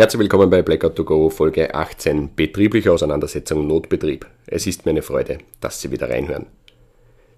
Herzlich willkommen bei Blackout to Go Folge 18 Betriebliche Auseinandersetzung Notbetrieb. Es ist mir eine Freude, dass Sie wieder reinhören.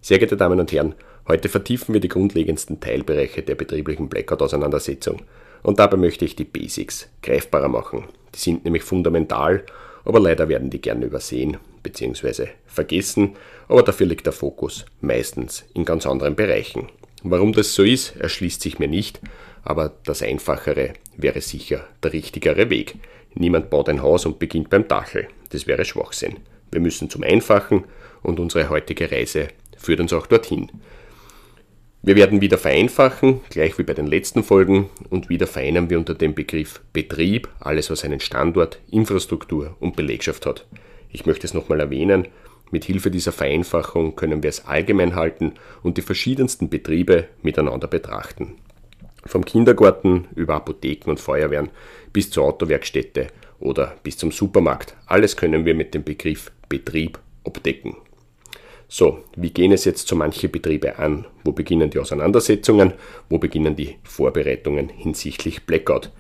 Sehr geehrte Damen und Herren, heute vertiefen wir die grundlegendsten Teilbereiche der betrieblichen Blackout-Auseinandersetzung und dabei möchte ich die Basics greifbarer machen. Die sind nämlich fundamental, aber leider werden die gerne übersehen bzw. vergessen, aber dafür liegt der Fokus meistens in ganz anderen Bereichen. Warum das so ist, erschließt sich mir nicht, aber das Einfachere wäre sicher der richtigere Weg. Niemand baut ein Haus und beginnt beim Dachel. Das wäre Schwachsinn. Wir müssen zum Einfachen und unsere heutige Reise führt uns auch dorthin. Wir werden wieder vereinfachen, gleich wie bei den letzten Folgen, und wieder vereinen wir unter dem Begriff Betrieb alles, was einen Standort, Infrastruktur und Belegschaft hat. Ich möchte es nochmal erwähnen, mit Hilfe dieser Vereinfachung können wir es allgemein halten und die verschiedensten Betriebe miteinander betrachten. Vom Kindergarten über Apotheken und Feuerwehren bis zur Autowerkstätte oder bis zum Supermarkt. Alles können wir mit dem Begriff Betrieb abdecken. So, wie gehen es jetzt so manche Betriebe an? Wo beginnen die Auseinandersetzungen? Wo beginnen die Vorbereitungen hinsichtlich Blackout?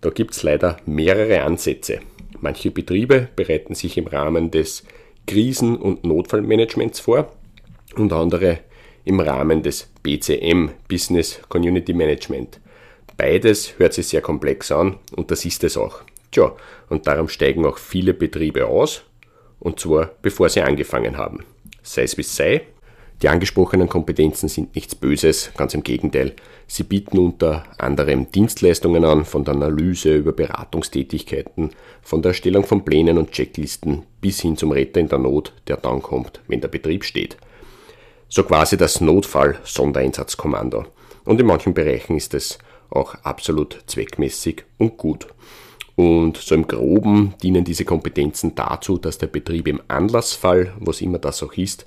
Da gibt es leider mehrere Ansätze. Manche Betriebe bereiten sich im Rahmen des Krisen- und Notfallmanagements vor und andere im Rahmen des BCM, Business Community Management. Beides hört sich sehr komplex an und das ist es auch. Tja, und darum steigen auch viele Betriebe aus, und zwar bevor sie angefangen haben. Sei es wie es sei, die angesprochenen Kompetenzen sind nichts Böses, ganz im Gegenteil. Sie bieten unter anderem Dienstleistungen an, von der Analyse über Beratungstätigkeiten, von der Erstellung von Plänen und Checklisten bis hin zum Retter in der Not, der dann kommt, wenn der Betrieb steht. So quasi das Notfall-Sondereinsatzkommando. Und in manchen Bereichen ist es auch absolut zweckmäßig und gut. Und so im Groben dienen diese Kompetenzen dazu, dass der Betrieb im Anlassfall, was immer das auch ist,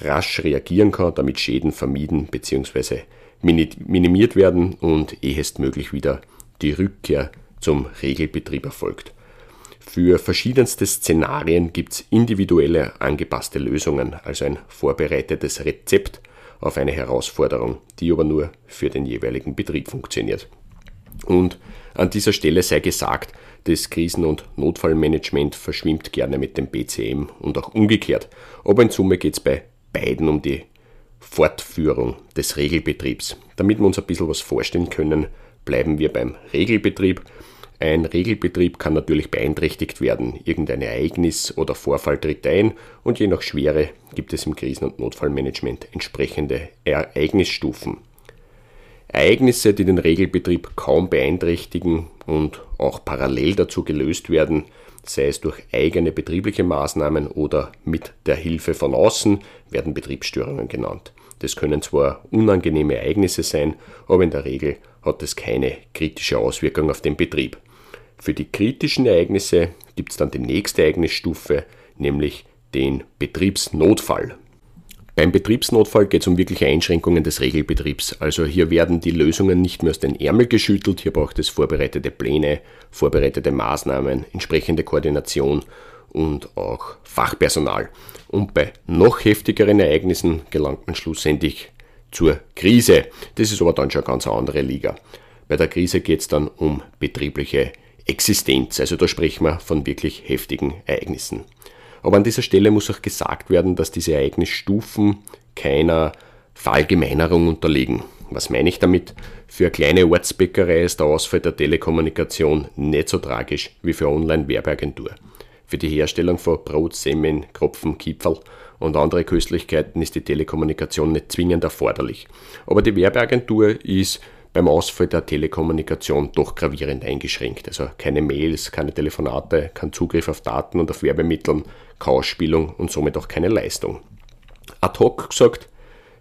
rasch reagieren kann, damit Schäden vermieden bzw. minimiert werden und ehestmöglich wieder die Rückkehr zum Regelbetrieb erfolgt. Für verschiedenste Szenarien gibt es individuelle angepasste Lösungen, also ein vorbereitetes Rezept auf eine Herausforderung, die aber nur für den jeweiligen Betrieb funktioniert. Und an dieser Stelle sei gesagt, das Krisen- und Notfallmanagement verschwimmt gerne mit dem BCM und auch umgekehrt. Aber in Summe geht es bei beiden um die Fortführung des Regelbetriebs. Damit wir uns ein bisschen was vorstellen können, bleiben wir beim Regelbetrieb. Ein Regelbetrieb kann natürlich beeinträchtigt werden. Irgendein Ereignis oder Vorfall tritt ein und je nach Schwere gibt es im Krisen- und Notfallmanagement entsprechende Ereignisstufen. Ereignisse, die den Regelbetrieb kaum beeinträchtigen und auch parallel dazu gelöst werden, sei es durch eigene betriebliche Maßnahmen oder mit der Hilfe von außen, werden Betriebsstörungen genannt. Das können zwar unangenehme Ereignisse sein, aber in der Regel hat es keine kritische Auswirkung auf den Betrieb. Für die kritischen Ereignisse gibt es dann die nächste Ereignisstufe, nämlich den Betriebsnotfall. Beim Betriebsnotfall geht es um wirkliche Einschränkungen des Regelbetriebs. Also hier werden die Lösungen nicht mehr aus den Ärmel geschüttelt, hier braucht es vorbereitete Pläne, vorbereitete Maßnahmen, entsprechende Koordination und auch Fachpersonal. Und bei noch heftigeren Ereignissen gelangt man schlussendlich zur Krise. Das ist aber dann schon eine ganz andere Liga. Bei der Krise geht es dann um betriebliche Existenz. Also da sprechen wir von wirklich heftigen Ereignissen. Aber an dieser Stelle muss auch gesagt werden, dass diese Ereignisstufen keiner Verallgemeinerung unterliegen. Was meine ich damit? Für eine kleine Ortsbäckerei ist der Ausfall der Telekommunikation nicht so tragisch wie für eine Online-Werbeagentur. Für die Herstellung von Brot, Semmeln, Kropfen, Kipferl und andere Köstlichkeiten ist die Telekommunikation nicht zwingend erforderlich. Aber die Werbeagentur ist beim Ausfall der Telekommunikation doch gravierend eingeschränkt. Also keine Mails, keine Telefonate, kein Zugriff auf Daten und auf Werbemitteln, keine und somit auch keine Leistung. Ad hoc gesagt,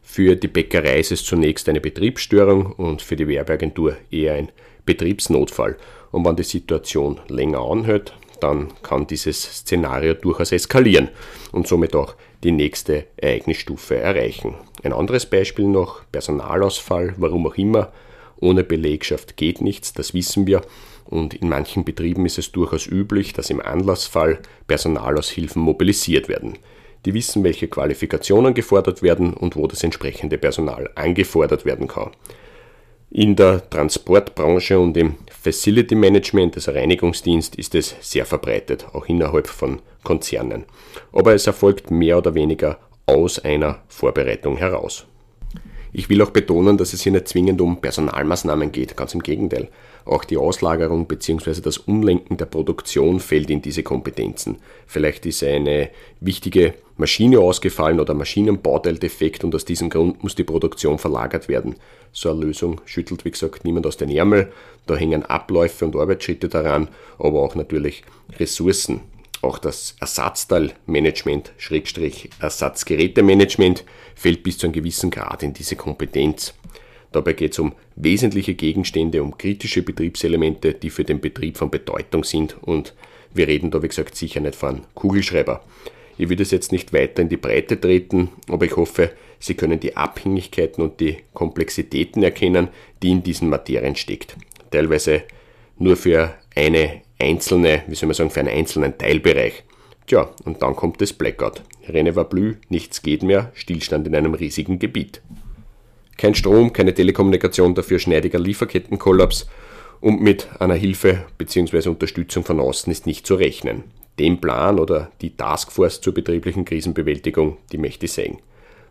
für die Bäckerei ist es zunächst eine Betriebsstörung und für die Werbeagentur eher ein Betriebsnotfall. Und wenn die Situation länger anhält, dann kann dieses Szenario durchaus eskalieren und somit auch die nächste Ereignisstufe erreichen. Ein anderes Beispiel noch, Personalausfall, warum auch immer. Ohne Belegschaft geht nichts, das wissen wir. Und in manchen Betrieben ist es durchaus üblich, dass im Anlassfall Personalaushilfen mobilisiert werden. Die wissen, welche Qualifikationen gefordert werden und wo das entsprechende Personal angefordert werden kann. In der Transportbranche und im Facility Management, also Reinigungsdienst, ist es sehr verbreitet, auch innerhalb von Konzernen. Aber es erfolgt mehr oder weniger aus einer Vorbereitung heraus. Ich will auch betonen, dass es hier nicht zwingend um Personalmaßnahmen geht, ganz im Gegenteil. Auch die Auslagerung bzw. das Umlenken der Produktion fällt in diese Kompetenzen. Vielleicht ist eine wichtige Maschine ausgefallen oder Maschinenbauteildefekt und aus diesem Grund muss die Produktion verlagert werden. So eine Lösung schüttelt, wie gesagt, niemand aus den Ärmel. Da hängen Abläufe und Arbeitsschritte daran, aber auch natürlich Ressourcen. Auch das Ersatzteilmanagement, Schrägstrich Ersatzgerätemanagement fällt bis zu einem gewissen Grad in diese Kompetenz. Dabei geht es um wesentliche Gegenstände, um kritische Betriebselemente, die für den Betrieb von Bedeutung sind und wir reden da, wie gesagt, sicher nicht von Kugelschreiber. Ich will das jetzt nicht weiter in die Breite treten, aber ich hoffe, Sie können die Abhängigkeiten und die Komplexitäten erkennen, die in diesen Materien steckt. Teilweise nur für eine einzelne, wie soll man sagen, für einen einzelnen Teilbereich. Tja, und dann kommt das Blackout. Rene war blü, nichts geht mehr, Stillstand in einem riesigen Gebiet. Kein Strom, keine Telekommunikation, dafür schneidiger Lieferkettenkollaps und mit einer Hilfe bzw. Unterstützung von außen ist nicht zu rechnen. Den Plan oder die Taskforce zur betrieblichen Krisenbewältigung, die möchte ich sehen.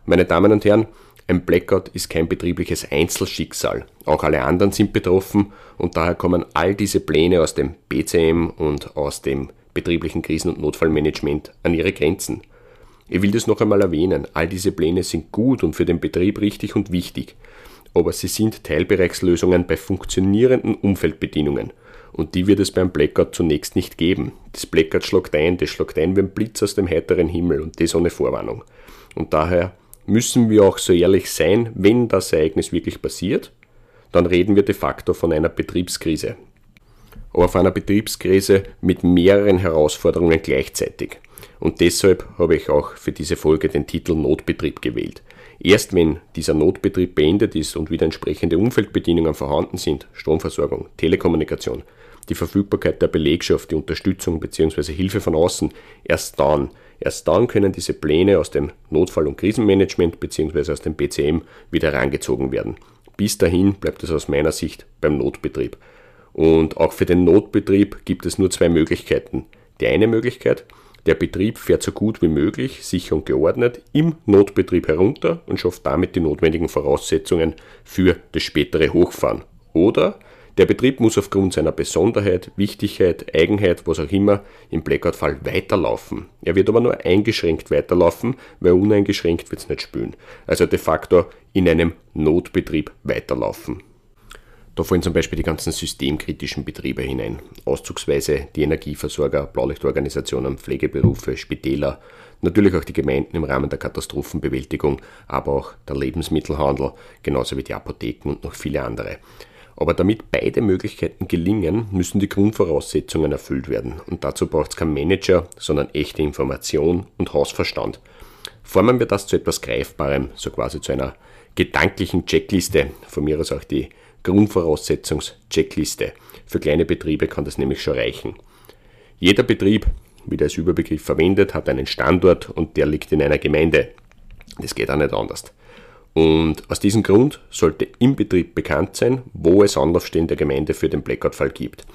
Meine Damen und Herren, ein Blackout ist kein betriebliches Einzelschicksal. Auch alle anderen sind betroffen und daher kommen all diese Pläne aus dem BCM und aus dem betrieblichen Krisen- und Notfallmanagement an ihre Grenzen. Ich will das noch einmal erwähnen, all diese Pläne sind gut und für den Betrieb richtig und wichtig, aber sie sind Teilbereichslösungen bei funktionierenden Umfeldbedingungen und die wird es beim Blackout zunächst nicht geben. Das Blackout schlagt ein, das schlagt ein wie ein Blitz aus dem heiteren Himmel und das ohne Vorwarnung. Und daher müssen wir auch so ehrlich sein, wenn das Ereignis wirklich passiert, dann reden wir de facto von einer Betriebskrise. Aber von einer Betriebskrise mit mehreren Herausforderungen gleichzeitig. Und deshalb habe ich auch für diese Folge den Titel Notbetrieb gewählt. Erst wenn dieser Notbetrieb beendet ist und wieder entsprechende Umfeldbedingungen vorhanden sind, Stromversorgung, Telekommunikation, die Verfügbarkeit der Belegschaft, die Unterstützung bzw. Hilfe von außen, erst dann Erst dann können diese Pläne aus dem Notfall- und Krisenmanagement bzw. aus dem BCM wieder herangezogen werden. Bis dahin bleibt es aus meiner Sicht beim Notbetrieb. Und auch für den Notbetrieb gibt es nur zwei Möglichkeiten. Die eine Möglichkeit, der Betrieb fährt so gut wie möglich, sicher und geordnet im Notbetrieb herunter und schafft damit die notwendigen Voraussetzungen für das spätere Hochfahren. Oder der Betrieb muss aufgrund seiner Besonderheit, Wichtigkeit, Eigenheit, was auch immer, im Blackout-Fall weiterlaufen. Er wird aber nur eingeschränkt weiterlaufen, weil uneingeschränkt wird es nicht spülen. Also de facto in einem Notbetrieb weiterlaufen. Da fallen zum Beispiel die ganzen systemkritischen Betriebe hinein. Auszugsweise die Energieversorger, Blaulichtorganisationen, Pflegeberufe, Spitäler, natürlich auch die Gemeinden im Rahmen der Katastrophenbewältigung, aber auch der Lebensmittelhandel, genauso wie die Apotheken und noch viele andere. Aber damit beide Möglichkeiten gelingen, müssen die Grundvoraussetzungen erfüllt werden. Und dazu braucht es keinen Manager, sondern echte Information und Hausverstand. Formen wir das zu etwas Greifbarem, so quasi zu einer gedanklichen Checkliste, von mir aus auch die Grundvoraussetzungs-Checkliste. Für kleine Betriebe kann das nämlich schon reichen. Jeder Betrieb, wie der als Überbegriff verwendet, hat einen Standort und der liegt in einer Gemeinde. Das geht auch nicht anders. Und aus diesem Grund sollte im Betrieb bekannt sein, wo es Anlaufstellen der Gemeinde für den Blackout-Fall gibt.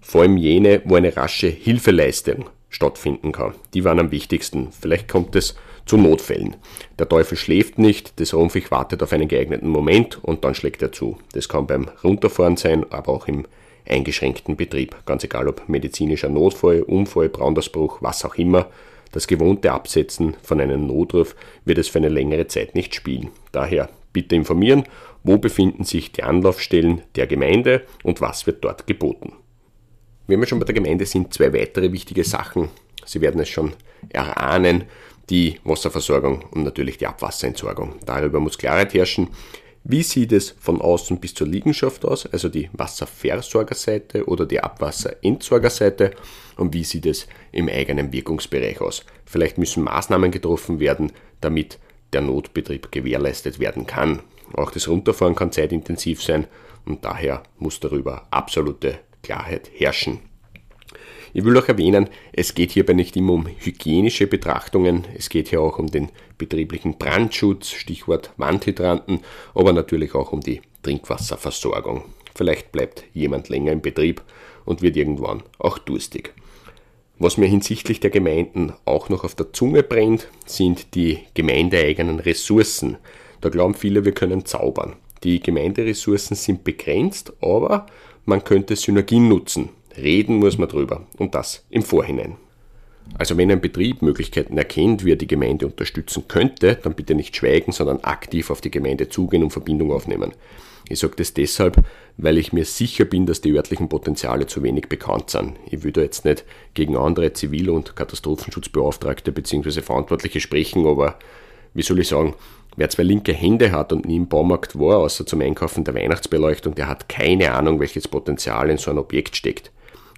Vor allem jene, wo eine rasche Hilfeleistung stattfinden kann. Die waren am wichtigsten. Vielleicht kommt es zu Notfällen. Der Teufel schläft nicht, das Rumpfig wartet auf einen geeigneten Moment und dann schlägt er zu. Das kann beim Runterfahren sein, aber auch im eingeschränkten Betrieb. Ganz egal ob medizinischer Notfall, Unfall, Brandausbruch, was auch immer. Das gewohnte Absetzen von einem Notruf wird es für eine längere Zeit nicht spielen. Daher bitte informieren, wo befinden sich die Anlaufstellen der Gemeinde und was wird dort geboten. Wenn wir schon bei der Gemeinde sind, zwei weitere wichtige Sachen. Sie werden es schon erahnen, die Wasserversorgung und natürlich die Abwasserentsorgung. Darüber muss Klarheit herrschen. Wie sieht es von außen bis zur Liegenschaft aus, also die Wasserversorgerseite oder die Abwasserentsorgerseite? Und wie sieht es im eigenen Wirkungsbereich aus? Vielleicht müssen Maßnahmen getroffen werden, damit der Notbetrieb gewährleistet werden kann. Auch das Runterfahren kann zeitintensiv sein und daher muss darüber absolute Klarheit herrschen. Ich will auch erwähnen, es geht hierbei nicht immer um hygienische Betrachtungen, es geht hier auch um den betrieblichen Brandschutz, Stichwort Wandhydranten, aber natürlich auch um die Trinkwasserversorgung. Vielleicht bleibt jemand länger im Betrieb und wird irgendwann auch durstig. Was mir hinsichtlich der Gemeinden auch noch auf der Zunge brennt, sind die gemeindeeigenen Ressourcen. Da glauben viele, wir können zaubern. Die Gemeinderessourcen sind begrenzt, aber man könnte Synergien nutzen. Reden muss man drüber und das im Vorhinein. Also wenn ein Betrieb Möglichkeiten erkennt, wie er die Gemeinde unterstützen könnte, dann bitte nicht schweigen, sondern aktiv auf die Gemeinde zugehen und Verbindung aufnehmen. Ich sage das deshalb, weil ich mir sicher bin, dass die örtlichen Potenziale zu wenig bekannt sind. Ich würde jetzt nicht gegen andere Zivil- und Katastrophenschutzbeauftragte bzw. Verantwortliche sprechen, aber wie soll ich sagen, wer zwei linke Hände hat und nie im Baumarkt war, außer zum Einkaufen der Weihnachtsbeleuchtung, der hat keine Ahnung, welches Potenzial in so ein Objekt steckt.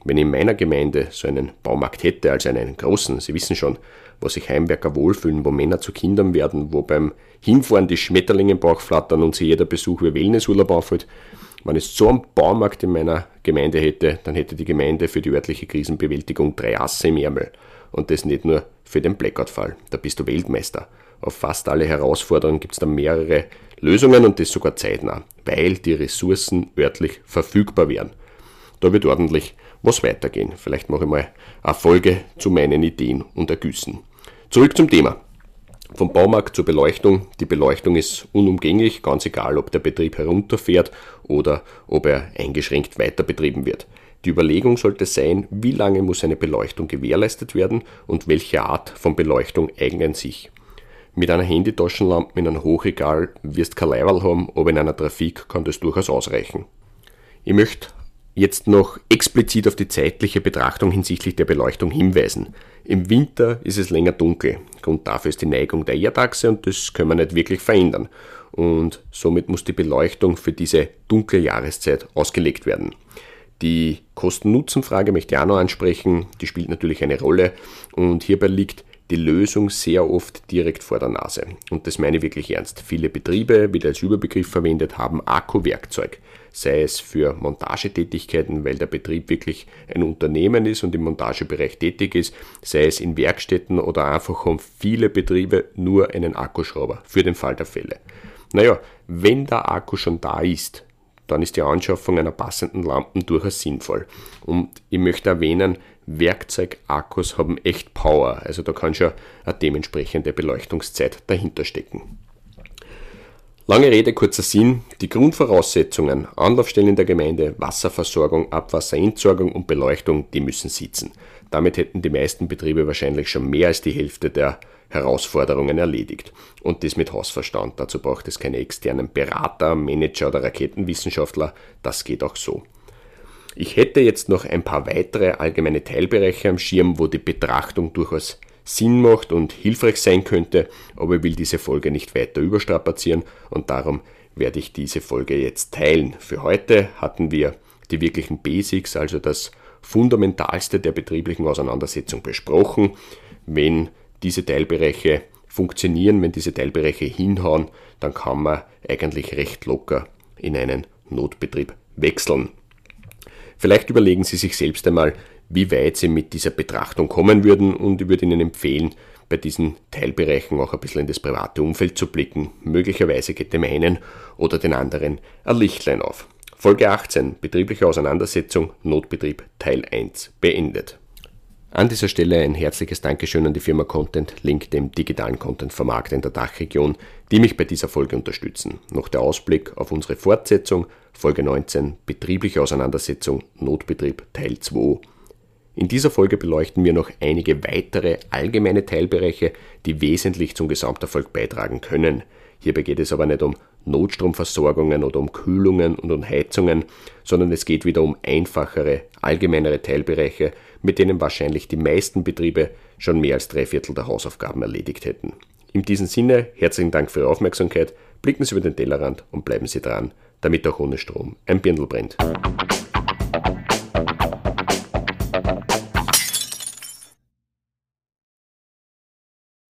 Wenn ich in meiner Gemeinde so einen Baumarkt hätte, also einen großen, Sie wissen schon, wo sich Heimwerker wohlfühlen, wo Männer zu Kindern werden, wo beim Hinfahren die Schmetterlinge im Bauch flattern und sich jeder Besuch wie Wellnessurlaub anfühlt, wenn ich so einen Baumarkt in meiner Gemeinde hätte, dann hätte die Gemeinde für die örtliche Krisenbewältigung drei Asse im Ärmel. Und das nicht nur für den Blackout-Fall. Da bist du Weltmeister. Auf fast alle Herausforderungen gibt es dann mehrere Lösungen und das sogar zeitnah, weil die Ressourcen örtlich verfügbar wären. Da wird ordentlich was weitergehen. Vielleicht mache ich mal eine Folge zu meinen Ideen und Ergüssen. Zurück zum Thema. Vom Baumarkt zur Beleuchtung. Die Beleuchtung ist unumgänglich, ganz egal, ob der Betrieb herunterfährt oder ob er eingeschränkt weiter betrieben wird. Die Überlegung sollte sein, wie lange muss eine Beleuchtung gewährleistet werden und welche Art von Beleuchtung eignen sich. Mit einer Handytaschenlampe in einem Hochregal wirst kein Leiberl haben, aber in einer Trafik kann das durchaus ausreichen. Ich möchte jetzt noch explizit auf die zeitliche Betrachtung hinsichtlich der Beleuchtung hinweisen. Im Winter ist es länger dunkel. Grund dafür ist die Neigung der Erdachse und das können wir nicht wirklich verändern. Und somit muss die Beleuchtung für diese dunkle Jahreszeit ausgelegt werden. Die Kosten-Nutzen-Frage möchte ich auch noch ansprechen. Die spielt natürlich eine Rolle und hierbei liegt die Lösung sehr oft direkt vor der Nase. Und das meine ich wirklich ernst. Viele Betriebe, wieder als Überbegriff verwendet, haben Akkuwerkzeug. Sei es für Montagetätigkeiten, weil der Betrieb wirklich ein Unternehmen ist und im Montagebereich tätig ist, sei es in Werkstätten oder einfach haben viele Betriebe nur einen Akkuschrauber für den Fall der Fälle. Naja, wenn der Akku schon da ist, dann ist die Anschaffung einer passenden Lampe durchaus sinnvoll. Und ich möchte erwähnen, Werkzeugakkus haben echt Power, also da kann schon eine dementsprechende Beleuchtungszeit dahinter stecken. Lange Rede, kurzer Sinn. Die Grundvoraussetzungen, Anlaufstellen in der Gemeinde, Wasserversorgung, Abwasserentsorgung und Beleuchtung, die müssen sitzen. Damit hätten die meisten Betriebe wahrscheinlich schon mehr als die Hälfte der Herausforderungen erledigt. Und das mit Hausverstand. Dazu braucht es keine externen Berater, Manager oder Raketenwissenschaftler. Das geht auch so. Ich hätte jetzt noch ein paar weitere allgemeine Teilbereiche am Schirm, wo die Betrachtung durchaus Sinn macht und hilfreich sein könnte, aber ich will diese Folge nicht weiter überstrapazieren und darum werde ich diese Folge jetzt teilen. Für heute hatten wir die wirklichen Basics, also das Fundamentalste der betrieblichen Auseinandersetzung besprochen. Wenn diese Teilbereiche funktionieren, wenn diese Teilbereiche hinhauen, dann kann man eigentlich recht locker in einen Notbetrieb wechseln. Vielleicht überlegen Sie sich selbst einmal, wie weit Sie mit dieser Betrachtung kommen würden und ich würde Ihnen empfehlen, bei diesen Teilbereichen auch ein bisschen in das private Umfeld zu blicken. Möglicherweise geht dem einen oder den anderen ein Lichtlein auf. Folge 18. Betriebliche Auseinandersetzung, Notbetrieb Teil 1 beendet. An dieser Stelle ein herzliches Dankeschön an die Firma Content Link, dem digitalen Content-Vermarkter in der Dachregion, die mich bei dieser Folge unterstützen. Noch der Ausblick auf unsere Fortsetzung, Folge 19, betriebliche Auseinandersetzung, Notbetrieb Teil 2. In dieser Folge beleuchten wir noch einige weitere allgemeine Teilbereiche, die wesentlich zum Gesamterfolg beitragen können. Hierbei geht es aber nicht um Notstromversorgungen oder um Kühlungen und um Heizungen, sondern es geht wieder um einfachere, allgemeinere Teilbereiche, mit denen wahrscheinlich die meisten Betriebe schon mehr als drei Viertel der Hausaufgaben erledigt hätten. In diesem Sinne, herzlichen Dank für Ihre Aufmerksamkeit, Blicken Sie über den Tellerrand und bleiben Sie dran, damit auch ohne Strom ein Birndl brennt.